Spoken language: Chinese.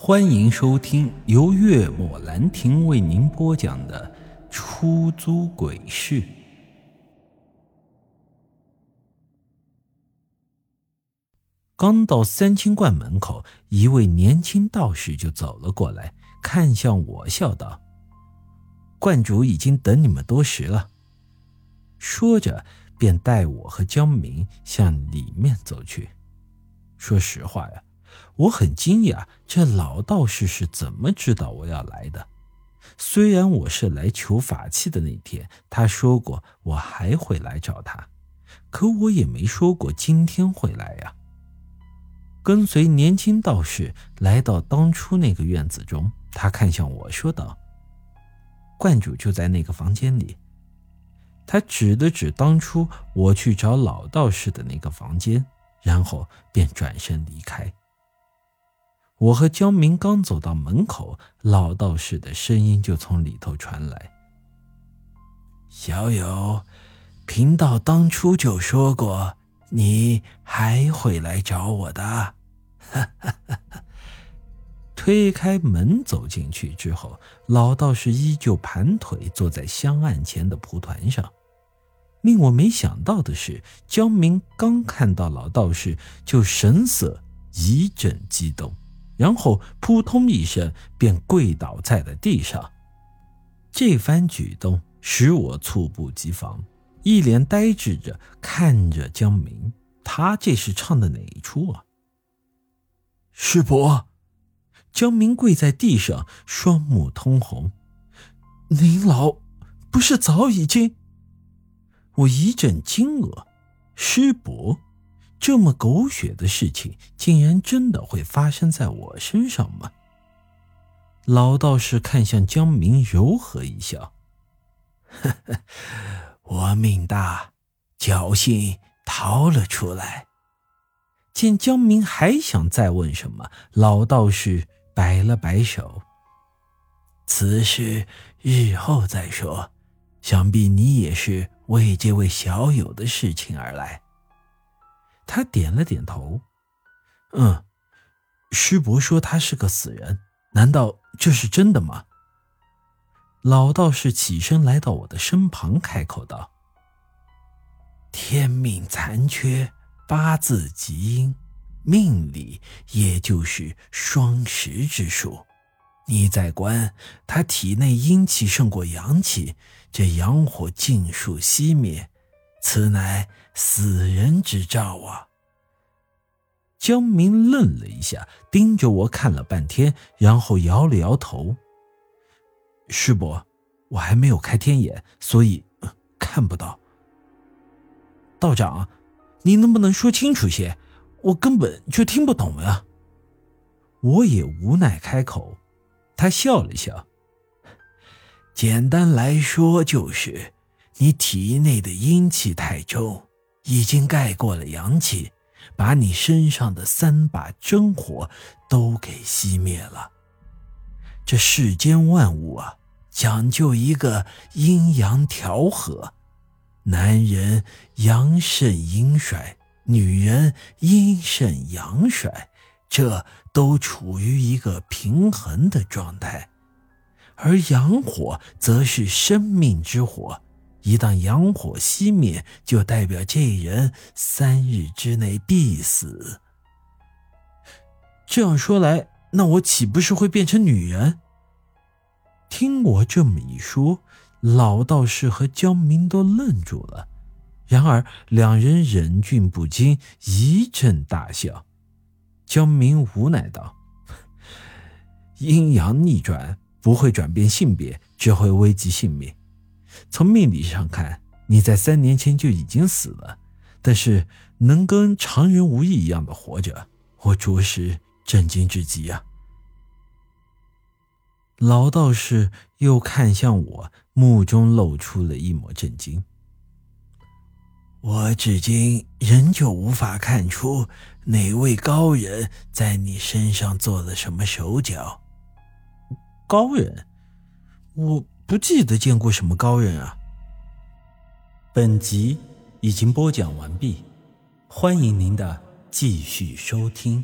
欢迎收听由月末兰亭为您播讲的《出租鬼市》。刚到三清观门口，一位年轻道士就走了过来，看向我，笑道：“观主已经等你们多时了。”说着，便带我和江明向里面走去。说实话呀。我很惊讶，这老道士是怎么知道我要来的？虽然我是来求法器的那天，他说过我还会来找他，可我也没说过今天会来呀。跟随年轻道士来到当初那个院子中，他看向我说道：“观主就在那个房间里。”他指了指当初我去找老道士的那个房间，然后便转身离开。我和江明刚走到门口，老道士的声音就从里头传来：“小友，贫道当初就说过，你还会来找我的。”推开门走进去之后，老道士依旧盘腿坐在香案前的蒲团上。令我没想到的是，江明刚看到老道士，就神色一阵激动。然后扑通一声便跪倒在了地上，这番举动使我猝不及防，一脸呆滞着看着江明。他这是唱的哪一出啊？师伯，江明跪在地上，双目通红。您老不是早已经……我一阵惊愕，师伯。这么狗血的事情，竟然真的会发生在我身上吗？老道士看向江明，柔和一笑：“呵呵，我命大，侥幸逃了出来。”见江明还想再问什么，老道士摆了摆手：“此事日后再说，想必你也是为这位小友的事情而来。”他点了点头，嗯，师伯说他是个死人，难道这是真的吗？老道士起身来到我的身旁，开口道：“天命残缺，八字极阴，命里也就是双十之数。你在观他体内阴气胜过阳气，这阳火尽数熄灭。”此乃死人之兆啊！江明愣了一下，盯着我看了半天，然后摇了摇头：“师伯，我还没有开天眼，所以看不到。”道长，你能不能说清楚些？我根本就听不懂呀！我也无奈开口。他笑了笑：“简单来说就是。”你体内的阴气太重，已经盖过了阳气，把你身上的三把真火都给熄灭了。这世间万物啊，讲究一个阴阳调和，男人阳盛阴衰，女人阴盛阳衰，这都处于一个平衡的状态。而阳火则是生命之火。一旦阳火熄灭，就代表这人三日之内必死。这样说来，那我岂不是会变成女人？听我这么一说，老道士和江明都愣住了，然而两人忍俊不禁，一阵大笑。江明无奈道：“阴阳逆转不会转变性别，只会危及性命。”从命理上看，你在三年前就已经死了，但是能跟常人无异一样的活着，我着实震惊至极啊！老道士又看向我，目中露出了一抹震惊。我至今仍旧无法看出哪位高人在你身上做了什么手脚。高人，我。不记得见过什么高人啊！本集已经播讲完毕，欢迎您的继续收听。